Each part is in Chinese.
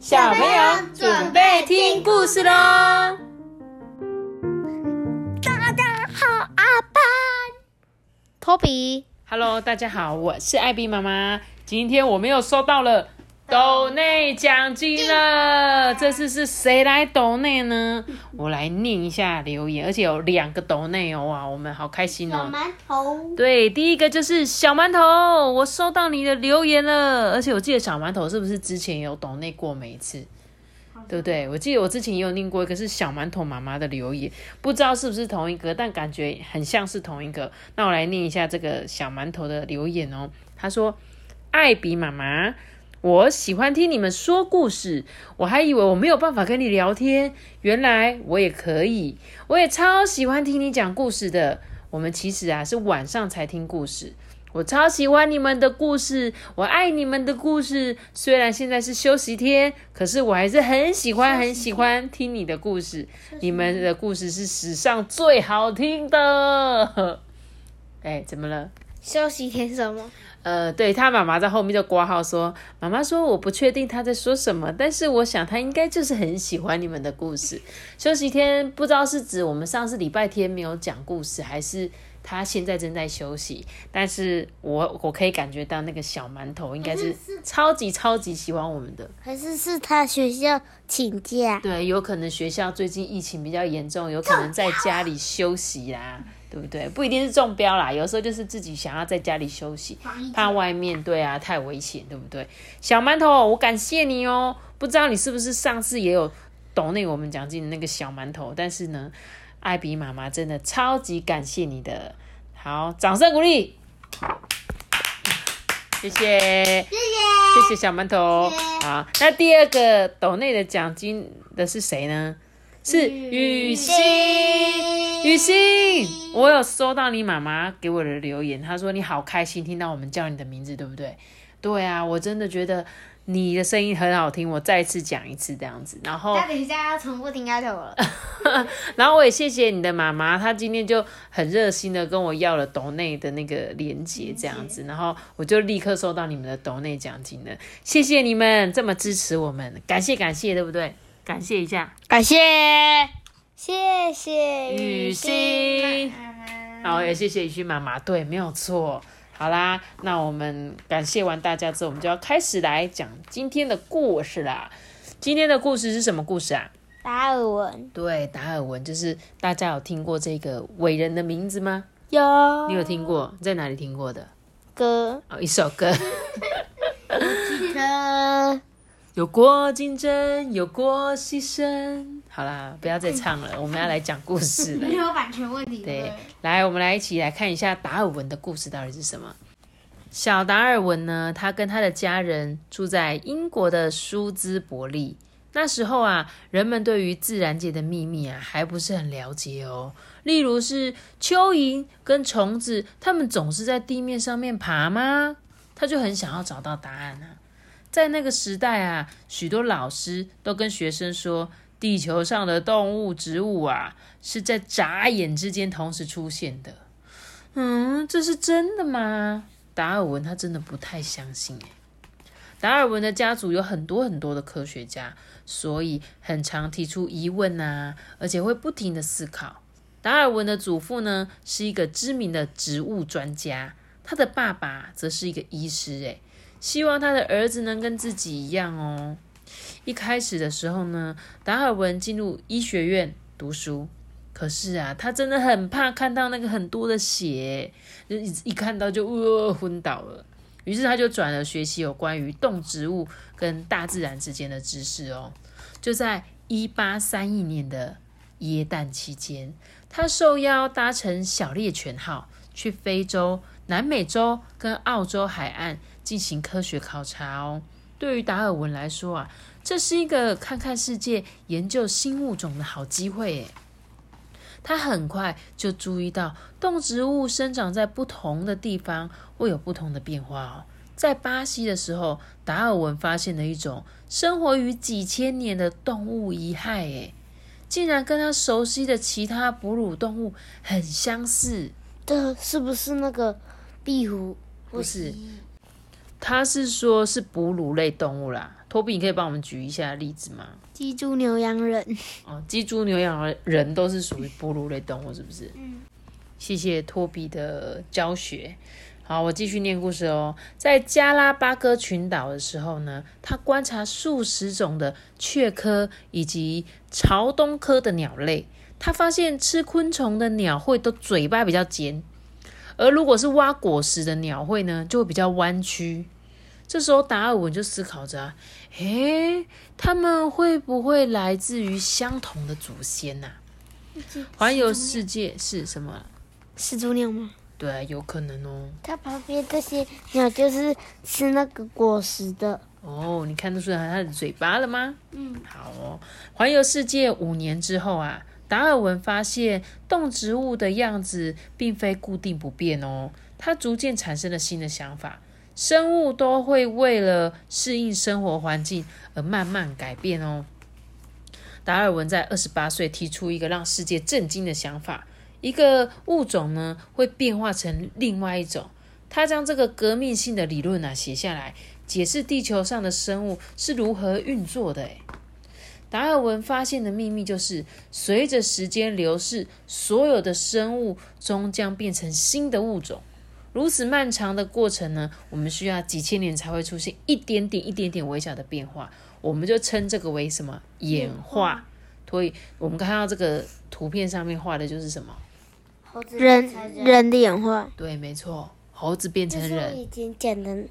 小朋友准备听故事喽！大家好，阿班，托比，Hello，大家好，我是艾比妈妈。今天我们又收到了。斗内奖金了，这次是谁来斗内呢？我来念一下留言，而且有两个斗内哦，哇，我们好开心哦。小馒头，对，第一个就是小馒头，我收到你的留言了，而且我记得小馒头是不是之前有斗内过每一次，对不对？我记得我之前也有念过一个是小馒头妈妈的留言，不知道是不是同一个，但感觉很像是同一个。那我来念一下这个小馒头的留言哦，他说：“艾比妈妈。”我喜欢听你们说故事，我还以为我没有办法跟你聊天，原来我也可以。我也超喜欢听你讲故事的。我们其实啊是晚上才听故事，我超喜欢你们的故事，我爱你们的故事。虽然现在是休息天，可是我还是很喜欢很喜欢听你的故事。你们的故事是史上最好听的。哎，怎么了？休息天什么？呃，对他妈妈在后面就挂号说，妈妈说我不确定他在说什么，但是我想他应该就是很喜欢你们的故事。休息天不知道是指我们上次礼拜天没有讲故事，还是他现在正在休息。但是我我可以感觉到那个小馒头应该是超级超级喜欢我们的，还是是他学校请假？对，有可能学校最近疫情比较严重，有可能在家里休息啦。对不对？不一定是中标啦，有时候就是自己想要在家里休息，怕外面对啊太危险，对不对？小馒头，我感谢你哦。不知道你是不是上次也有懂那我们奖金的那个小馒头？但是呢，艾比妈妈真的超级感谢你的。好，掌声鼓励，谢谢，谢谢，谢谢小馒头。好，那第二个斗内的奖金的是谁呢？是雨欣，雨欣，我有收到你妈妈给我的留言，她说你好开心听到我们叫你的名字，对不对？对啊，我真的觉得你的声音很好听，我再次讲一次这样子。然后，那等一下要重复听下去了。然后我也谢谢你的妈妈，她今天就很热心的跟我要了斗内的那个连接这样子，然后我就立刻收到你们的斗内奖金了。谢谢你们这么支持我们，感谢感谢，对不对？感谢一下，感谢，谢谢雨欣，好，也谢谢雨欣妈妈。对，没有错。好啦，那我们感谢完大家之后，我们就要开始来讲今天的故事啦。今天的故事是什么故事啊？达尔文。对，达尔文就是大家有听过这个伟人的名字吗？有。你有听过？在哪里听过的？歌。哦，一首歌。记得。有过竞争，有过牺牲。好啦，不要再唱了，我们要来讲故事了。没有版权问题。对，来，我们来一起来看一下达尔文的故事到底是什么。小达尔文呢，他跟他的家人住在英国的舒兹伯利。那时候啊，人们对于自然界的秘密啊，还不是很了解哦。例如是蚯蚓跟虫子，它们总是在地面上面爬吗？他就很想要找到答案啊。在那个时代啊，许多老师都跟学生说，地球上的动物、植物啊，是在眨眼之间同时出现的。嗯，这是真的吗？达尔文他真的不太相信诶。达尔文的家族有很多很多的科学家，所以很常提出疑问啊，而且会不停的思考。达尔文的祖父呢，是一个知名的植物专家，他的爸爸则是一个医师诶。希望他的儿子能跟自己一样哦。一开始的时候呢，达尔文进入医学院读书，可是啊，他真的很怕看到那个很多的血，一一看到就呃昏倒了。于是他就转了学习有关于动植物跟大自然之间的知识哦。就在一八三一年的耶诞期间，他受邀搭乘小猎犬号去非洲、南美洲跟澳洲海岸。进行科学考察哦。对于达尔文来说啊，这是一个看看世界、研究新物种的好机会诶。他很快就注意到，动植物生长在不同的地方会有不同的变化哦。在巴西的时候，达尔文发现了一种生活于几千年的动物遗骸，诶，竟然跟他熟悉的其他哺乳动物很相似。这是不是那个壁虎？不是。他是说是哺乳类动物啦。托比，你可以帮我们举一下例子吗？鸡、猪、牛、羊、人。哦，鸡、猪、牛、羊、人都是属于哺乳类动物，是不是？嗯。谢谢托比的教学。好，我继续念故事哦。在加拉巴哥群岛的时候呢，他观察数十种的雀科以及朝东科的鸟类。他发现吃昆虫的鸟会都嘴巴比较尖，而如果是挖果实的鸟会呢，就会比较弯曲。这时候达尔文就思考着：啊诶，他们会不会来自于相同的祖先呐？环游世界是什么？始祖鸟吗？对，有可能哦。它旁边这些鸟就是吃那个果实的。哦，你看得出来它的嘴巴了吗？嗯，好哦。环游世界五年之后啊，达尔文发现动植物的样子并非固定不变哦。他逐渐产生了新的想法：生物都会为了适应生活环境而慢慢改变哦。达尔文在二十八岁提出一个让世界震惊的想法。一个物种呢会变化成另外一种，他将这个革命性的理论啊写下来，解释地球上的生物是如何运作的。达尔文发现的秘密就是，随着时间流逝，所有的生物终将变成新的物种。如此漫长的过程呢，我们需要几千年才会出现一点点、一点点微小的变化，我们就称这个为什么演化。所以，我们看到这个图片上面画的就是什么？猴子人人的演化，对，没错，猴子变成人。已经讲的，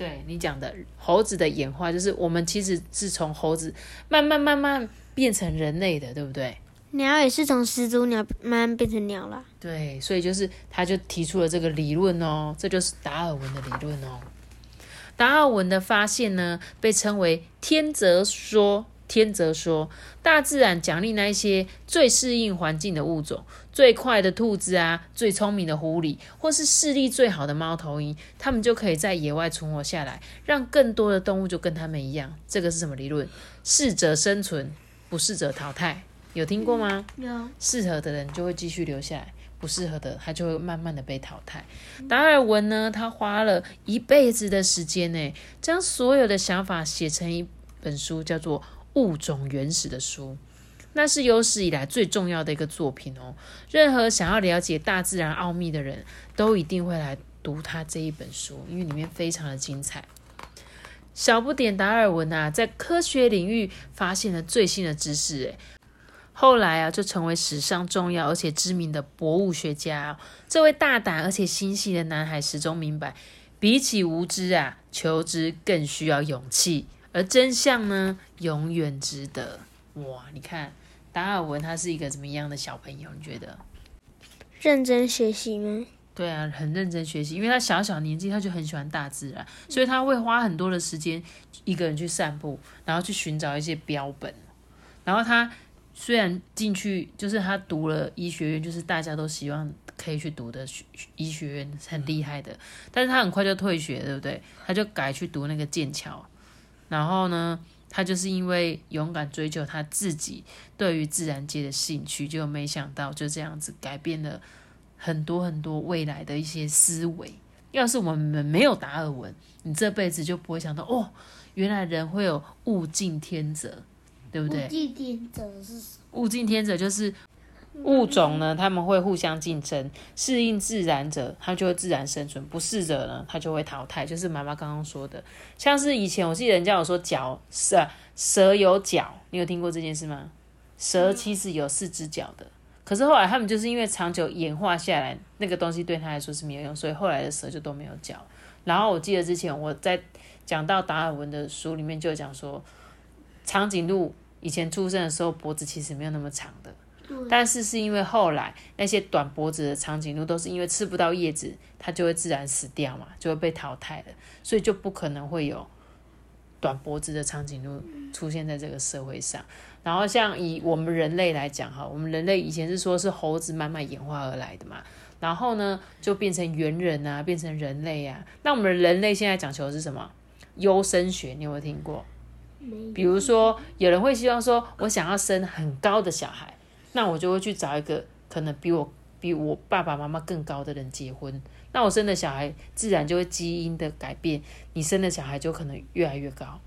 对你讲的猴子的演化，就是我们其实是从猴子慢慢慢慢变成人类的，对不对？鸟也是从始祖鸟慢慢变成鸟了。对，所以就是他就提出了这个理论哦，这就是达尔文的理论哦。达尔文的发现呢，被称为天择说。天则说，大自然奖励那一些最适应环境的物种，最快的兔子啊，最聪明的狐狸，或是视力最好的猫头鹰，它们就可以在野外存活下来，让更多的动物就跟它们一样。这个是什么理论？适者生存，不适者淘汰。有听过吗？有。适合的人就会继续留下来，不适合的，他就会慢慢的被淘汰。达尔文呢，他花了一辈子的时间呢，将所有的想法写成一本书，叫做。物种原始的书，那是有史以来最重要的一个作品哦。任何想要了解大自然奥秘的人都一定会来读他这一本书，因为里面非常的精彩。小不点达尔文啊，在科学领域发现了最新的知识，诶，后来啊就成为史上重要而且知名的博物学家。这位大胆而且心细的男孩始终明白，比起无知啊，求知更需要勇气。而真相呢，永远值得哇！你看达尔文他是一个怎么样的小朋友？你觉得认真学习吗？对啊，很认真学习，因为他小小年纪他就很喜欢大自然，所以他会花很多的时间一个人去散步，然后去寻找一些标本。然后他虽然进去就是他读了医学院，就是大家都希望可以去读的医学院，很厉害的，但是他很快就退学，对不对？他就改去读那个剑桥。然后呢，他就是因为勇敢追求他自己对于自然界的兴趣，就没想到就这样子改变了很多很多未来的一些思维。要是我们没有达尔文，你这辈子就不会想到哦，原来人会有物竞天择，对不对？物竞天择是什物竞天择就是。物种呢，他们会互相竞争，适应自然者，它就会自然生存；不适者呢，它就会淘汰。就是妈妈刚刚说的，像是以前我记得人家有说脚蛇蛇有脚，你有听过这件事吗？蛇其实有四只脚的，可是后来他们就是因为长久演化下来，那个东西对他来说是没有用，所以后来的蛇就都没有脚。然后我记得之前我在讲到达尔文的书里面就讲说，长颈鹿以前出生的时候脖子其实没有那么长的。但是是因为后来那些短脖子的长颈鹿都是因为吃不到叶子，它就会自然死掉嘛，就会被淘汰了，所以就不可能会有短脖子的长颈鹿出现在这个社会上。然后像以我们人类来讲哈，我们人类以前是说是猴子慢慢演化而来的嘛，然后呢就变成猿人啊，变成人类啊。那我们人类现在讲求的是什么？优生学，你有没有听过？比如说有人会希望说，我想要生很高的小孩。那我就会去找一个可能比我比我爸爸妈妈更高的人结婚，那我生的小孩自然就会基因的改变，你生的小孩就可能越来越高。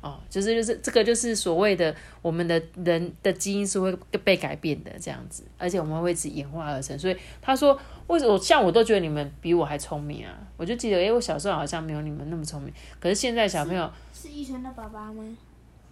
哦，就是就是这个就是所谓的我们的人的基因是会被改变的这样子，而且我们会一直演化而成。所以他说，为什么像我都觉得你们比我还聪明啊？我就记得，哎，我小时候好像没有你们那么聪明，可是现在小朋友是医生的爸爸吗？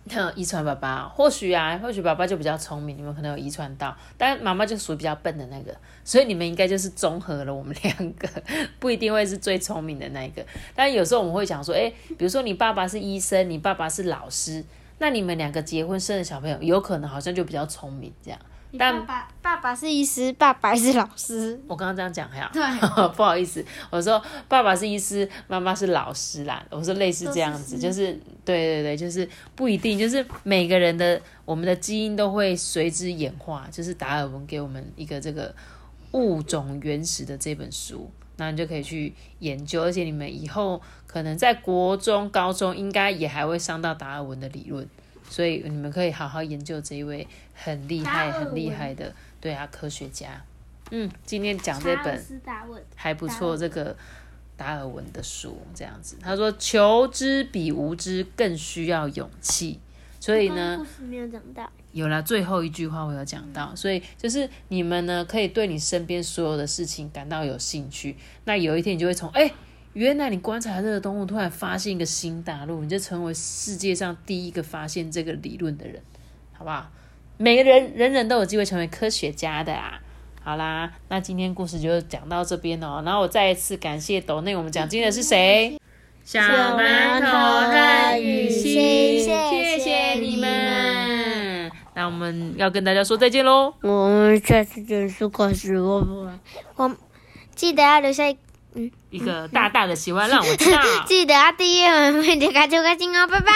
那遗传爸爸，或许啊，或许爸爸就比较聪明，你们可能有遗传到，但妈妈就属于比较笨的那个，所以你们应该就是综合了我们两个，不一定会是最聪明的那一个。但有时候我们会讲说，哎，比如说你爸爸是医生，你爸爸是老师，那你们两个结婚生的小朋友，有可能好像就比较聪明这样。爸爸爸爸是医师，爸爸是老师。我刚刚这样讲呀？对，不好意思，我说爸爸是医师，妈妈是老师啦。我说类似这样子，就是对对对，就是不一定，就是每个人的我们的基因都会随之演化。就是达尔文给我们一个这个物种原始的这本书，那你就可以去研究。而且你们以后可能在国中、高中应该也还会上到达尔文的理论。所以你们可以好好研究这一位很厉害、很厉害的，对啊，科学家。嗯，今天讲这本还不错，这个达尔文的书这样子。他说：“求知比无知更需要勇气。”所以呢，没有讲到，有了最后一句话我有讲到，所以就是你们呢可以对你身边所有的事情感到有兴趣。那有一天你就会从哎。原来你观察这个动物，突然发现一个新大陆，你就成为世界上第一个发现这个理论的人，好不好？每个人人人都有机会成为科学家的啊！好啦，那今天故事就讲到这边哦。然后我再一次感谢斗内我们奖金的是谁？小馒头和雨欣，谢谢你们。那我们要跟大家说再见喽。我们下次结束开始，我我记得要留下。嗯，一个大大的喜欢让我知道，记得要订阅我们的卡丘开心哦，拜拜，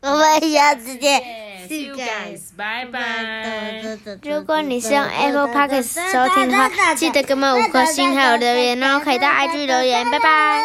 我们下次见，See you guys，拜拜。如果你是用 Apple Podcast 收听的话，记得给我们五颗星还有留言哦，可以到 IG 留言，拜拜。